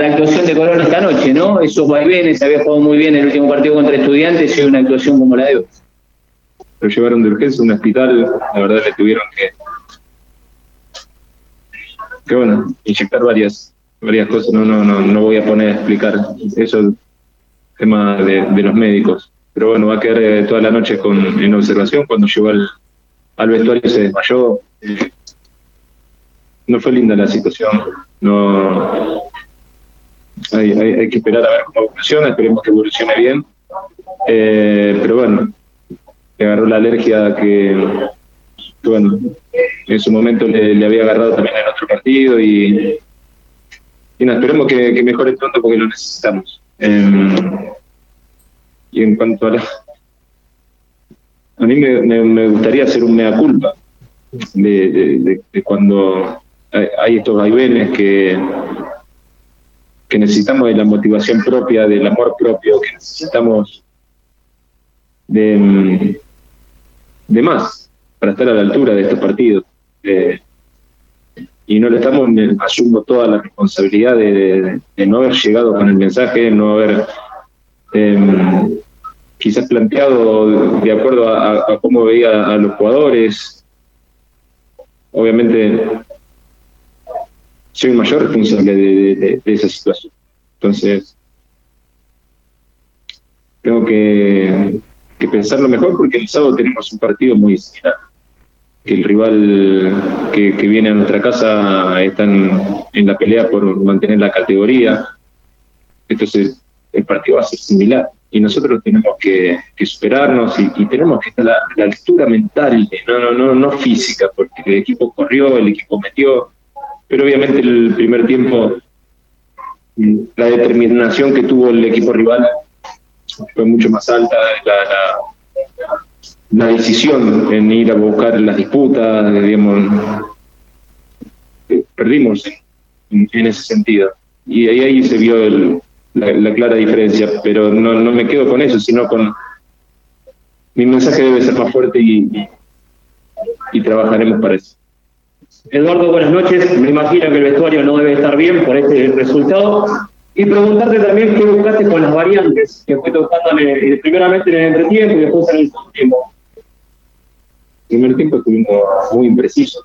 la actuación de Corona esta noche, ¿no? Esos vaivenes, había jugado muy bien el último partido contra Estudiantes y una actuación como la de hoy. Lo llevaron de urgencia a un hospital, la verdad le tuvieron que, que bueno, inyectar varias varias cosas, no, no, no, no voy a poner a explicar, eso es tema de, los médicos. Pero bueno, va a quedar eh, toda la noche con, en observación, cuando llegó al, al vestuario se desmayó. No fue linda la situación, no hay, hay, hay, que esperar a ver cómo evoluciona, esperemos que evolucione bien. Eh, pero bueno, le agarró la alergia que, bueno, en su momento le, había agarrado también en otro partido y, y esperemos que, mejore pronto porque lo necesitamos. Eh, y en cuanto a la... A mí me, me, gustaría hacer un mea culpa de, de, cuando hay estos vaivenes que, que necesitamos de la motivación propia, del amor propio, que necesitamos de, de más para estar a la altura de estos partidos. Eh, y no le estamos, asumo toda la responsabilidad de, no haber llegado con el mensaje, no haber eh, quizás planteado de acuerdo a, cómo veía a los jugadores. Obviamente soy mayor responsable de, esa situación. Entonces, tengo que, pensarlo mejor porque el sábado tenemos un partido muy similar. El rival que, viene a nuestra casa está en, la pelea por mantener la categoría. Entonces, el partido va a ser similar. Y nosotros tenemos que, que superarnos y, y, tenemos que estar a la, la altura mental, no, no, no, no física, porque el equipo corrió, el equipo metió, pero obviamente el primer tiempo la determinación que tuvo el equipo rival fue mucho más alta, la, decisión en ir a buscar las disputas, digamos, perdimos en, ese sentido. Y ahí, ahí se vio el, la, la, clara diferencia, pero no, no me quedo con eso, sino con mi mensaje debe ser más fuerte y, y trabajaremos para eso. Eduardo, buenas noches. Me imagino que el vestuario no debe estar bien por este resultado. Y preguntarte también qué buscaste con las variantes que fue tocando en el, primeramente en el entretiempo y después en el segundo tiempo. El primer tiempo estuvimos muy imprecisos.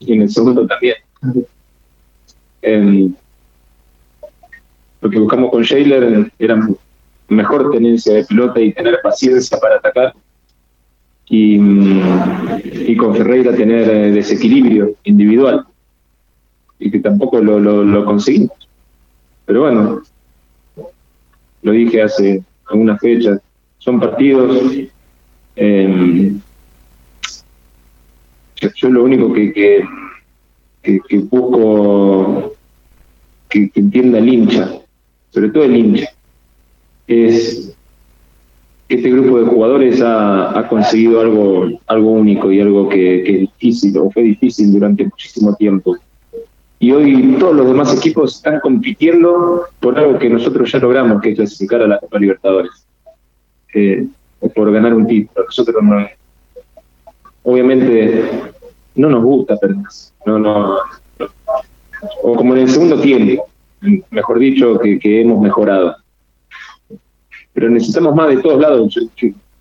Y en el segundo también. Eh, lo que buscamos con Shaler era mejor tenencia de pelota y tener paciencia para atacar y, y con Ferreira tener eh, desequilibrio individual y que tampoco lo, lo, conseguimos. Pero bueno, lo dije hace algunas fechas, son partidos. Eh, yo lo único que, que, que, que busco que, entienda el hincha, sobre todo el hincha, es este grupo de jugadores ha, conseguido algo, algo único y algo que, es difícil o fue difícil durante muchísimo tiempo. Y hoy todos los demás equipos están compitiendo por algo que nosotros ya logramos, que es clasificar a la Copa Libertadores, eh, por ganar un título. Nosotros no, obviamente no nos gusta perder, no, no, o como en el segundo tiempo, mejor dicho, que hemos mejorado pero necesitamos más de todos lados,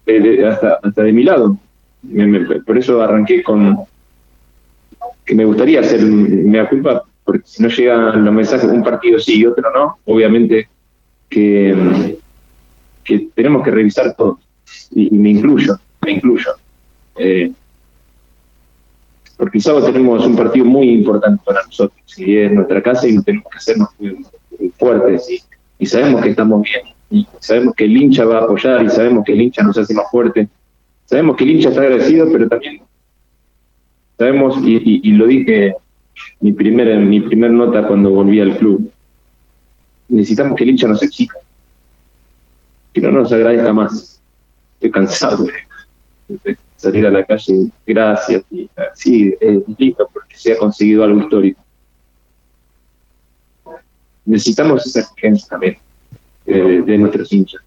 de, de, hasta, hasta de mi lado. Me, me, por eso arranqué con que me gustaría hacer mea culpa, porque si no llegan los mensajes, un partido sí y otro no, obviamente que, que tenemos que revisar todo, y, me incluyo, me incluyo. Eh, porque el tenemos un partido muy importante para nosotros, y es nuestra casa y tenemos que hacernos fuertes, y, y sabemos que estamos bien y sabemos que el hincha va a apoyar y sabemos que el hincha nos hace más fuerte. Sabemos que el hincha está agradecido, pero también sabemos, y, lo dije mi primera, mi primer nota cuando volví al club, necesitamos que el hincha nos exija, que no nos agradezca más. Estoy cansado de, salir a la calle, gracias, y sí, es lindo porque se ha conseguido algo histórico. Necesitamos esa exigencia también de, nuestros hinchas.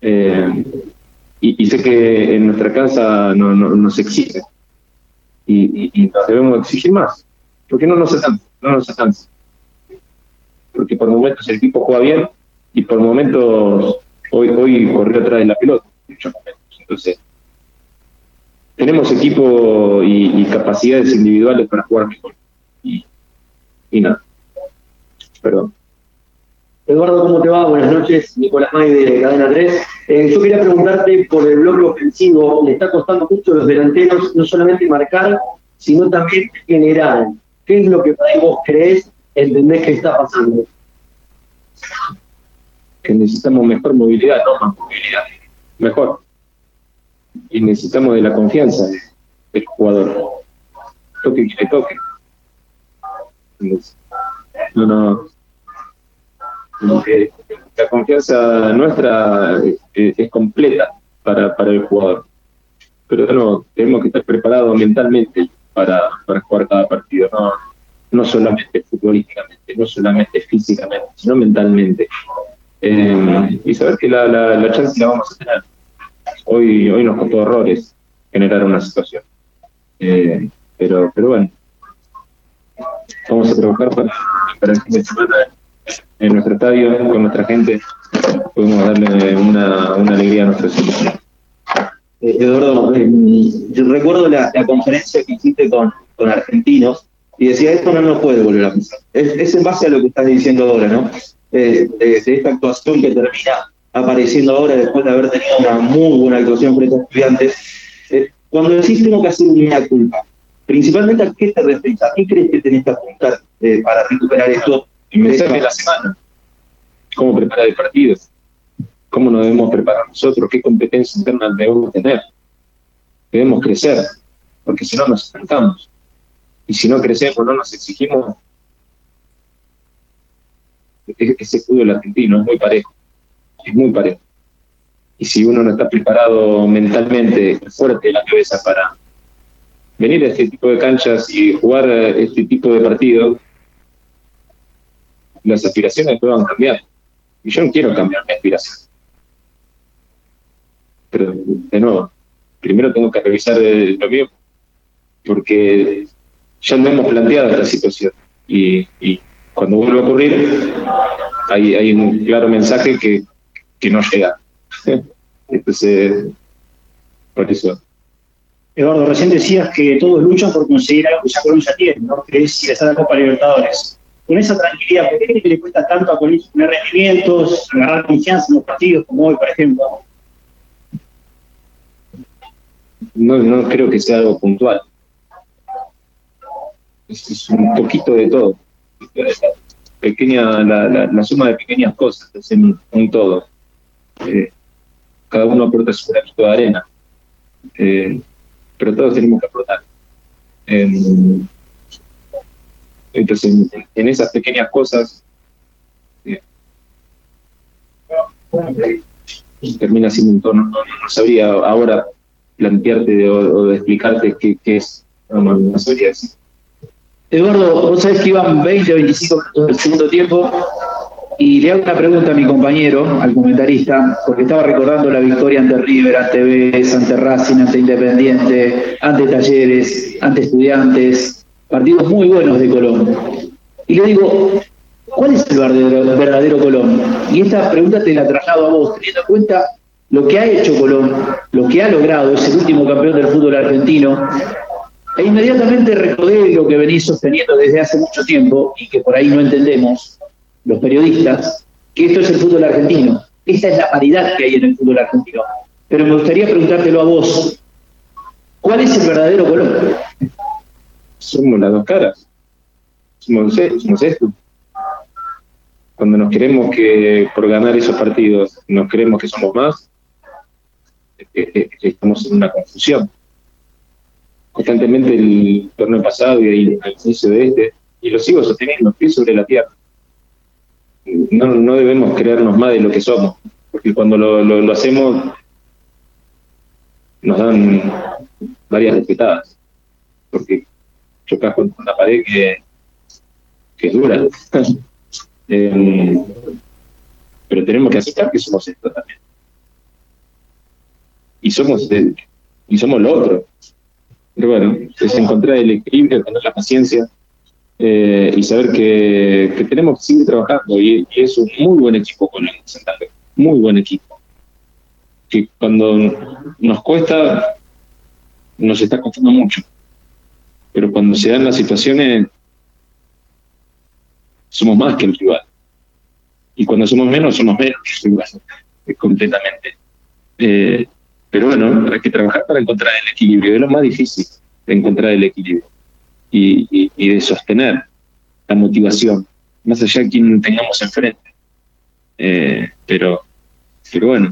Eh, y, sé que en nuestra casa no, no, nos exige y, debemos exigir más, porque no nos alcanza, no nos alcanza. que por momentos el equipo juega bien y por momentos hoy, hoy corrió atrás de la pelota. Entonces, tenemos equipo y, capacidades individuales para jugar mejor. Y, y nada. Perdón. Eduardo, ¿cómo te va? Buenas noches, Nicolás May de Cadena 3. Eh, yo quería preguntarte por el bloque ofensivo. Le está costando mucho a los delanteros no solamente marcar, sino también generar. ¿Qué es lo que vos crees, entendés que está pasando? Que necesitamos mejor movilidad, no. Mejor. Y necesitamos de la confianza del jugador. Toque que le toque. No, no la confianza nuestra es, completa para, para, el jugador. Pero no, tenemos que estar preparados mentalmente para, para jugar cada partido, no, no solamente futbolísticamente, no solamente físicamente, sino mentalmente. Eh, y saber que la, la, chance la vamos a tener. Hoy, hoy nos costó errores generar una situación. Eh, pero, pero bueno, vamos a trabajar para, para el fin de en nuestro estadio, con nuestra gente, podemos darle una, una alegría a nuestros hijos. Eh, Eduardo, eh, yo recuerdo la, conferencia que hiciste con, con argentinos y decía, esto no nos puede volver a pasar. Es, en base a lo que estás diciendo ahora, ¿no? Eh, de, esta actuación que termina apareciendo ahora después de haber tenido una muy buena actuación frente a estudiantes. cuando decís tengo que hacer una culpa, principalmente a qué te refieres, a qué crees que tenés que apuntar para recuperar esto mensaje de la semana. ¿Cómo preparar el partido? ¿Cómo nos debemos preparar nosotros? ¿Qué competencia interna debemos tener? Debemos crecer, porque si no nos estancamos. Y si no crecemos, no nos exigimos, ese fútbol argentino es muy parejo, es muy parejo. Y si uno no está preparado mentalmente, fuerte de la cabeza para venir a este tipo de canchas y jugar este tipo de partidos, las aspiraciones puedan cambiar. Y yo no quiero cambiar mi aspiración. Pero, de nuevo, primero tengo que revisar lo mío, porque ya no hemos planteado esta situación. Y, cuando vuelva a ocurrir, hay, hay un claro mensaje que, que no llega. Entonces, por eso. Eduardo, recién decías que todos luchan por conseguir algo que ya Colombia tiene, ¿no? Que es ir a Copa Libertadores con esa tranquilidad, ¿por qué le cuesta tanto a Colín tener rendimientos, agarrar confianza en los partidos como hoy, por ejemplo? No, no creo que sea algo puntual. Es, un poquito de todo. Pequeña, la, suma de pequeñas cosas es un, todo. Eh, cada uno aporta su granito de arena. Eh, pero todos tenemos que aportar. Entonces, en, esas pequeñas cosas, eh, termina siendo un tono. No, sabría ahora plantearte o, explicarte qué, es. No, sabría decir. Eduardo, vos sabés que iban 20 o 25 minutos del segundo tiempo y le hago una pregunta a mi compañero, al comentarista, porque estaba recordando la victoria ante River, ante Vélez, ante Racing, ante Independiente, ante Talleres, ante Estudiantes, partidos muy buenos de Colón. Y le digo, ¿cuál es el verdadero, Colón? Y esta pregunta te la traslado a vos, teniendo en cuenta lo que ha hecho Colón, lo que ha logrado, es el último campeón del fútbol argentino, e inmediatamente recordé lo que venís sosteniendo desde hace mucho tiempo y que por ahí no entendemos los periodistas, que esto es el fútbol argentino. Esta es la paridad que hay en el fútbol argentino. Pero me gustaría preguntártelo a vos, ¿cuál es el verdadero Colón? Somos las dos caras. Somos, esto. Cuando nos queremos que por ganar esos partidos nos creemos que somos más, estamos en una confusión. Constantemente el torneo pasado y el inicio de este, y lo sigo sosteniendo, pies sobre la tierra. No, no debemos creernos más de lo que somos, porque cuando lo, lo, lo hacemos nos dan varias respetadas, porque chocas con una pared que, que es dura. Em, pero tenemos que aceptar que somos esto también. Y somos, y somos lo otro. Pero bueno, es encontrar el equilibrio, tener la paciencia eh, y saber que, tenemos que seguir trabajando y, es un muy buen equipo con el Santa muy buen equipo. Que cuando nos cuesta, nos está costando mucho, pero cuando se dan las situaciones, somos más que el rival. Y cuando somos menos, somos menos que el rival, completamente. Eh, pero bueno, hay que trabajar para encontrar el equilibrio, es lo más difícil, encontrar el equilibrio y, de sostener la motivación, más allá de quien tengamos enfrente. Eh, pero, pero bueno,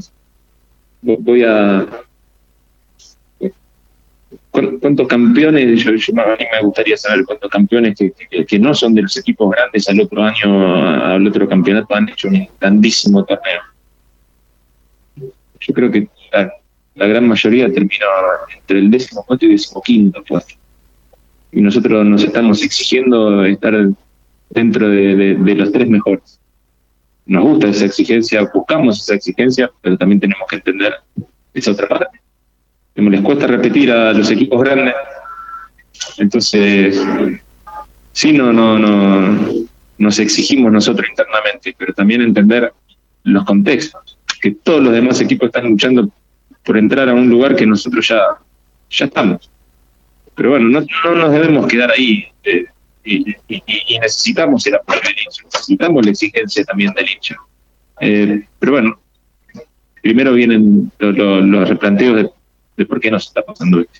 voy a... ¿Cuántos campeones? Yo, a mí me gustaría saber cuántos campeones que, no son de los equipos grandes al otro año, al otro campeonato, han hecho un grandísimo torneo. Yo creo que la, gran mayoría terminó entre el décimo cuarto y décimo quinto puesto y nosotros nos estamos exigiendo estar dentro de, los tres mejores. Nos gusta esa exigencia, buscamos esa exigencia, pero también tenemos que entender esa otra parte. Como les cuesta repetir a los equipos grandes, entonces sí, no, no, no, nos exigimos nosotros internamente, pero también entender los contextos, que todos los demás equipos están luchando por entrar a un lugar que nosotros ya, ya estamos. Pero bueno, no, no nos debemos quedar ahí eh, y, necesitamos el apoyo del hincha, necesitamos la exigencia también del hincha. Eh, pero bueno, primero vienen los, replanteos de, de por qué nos está pasando esto.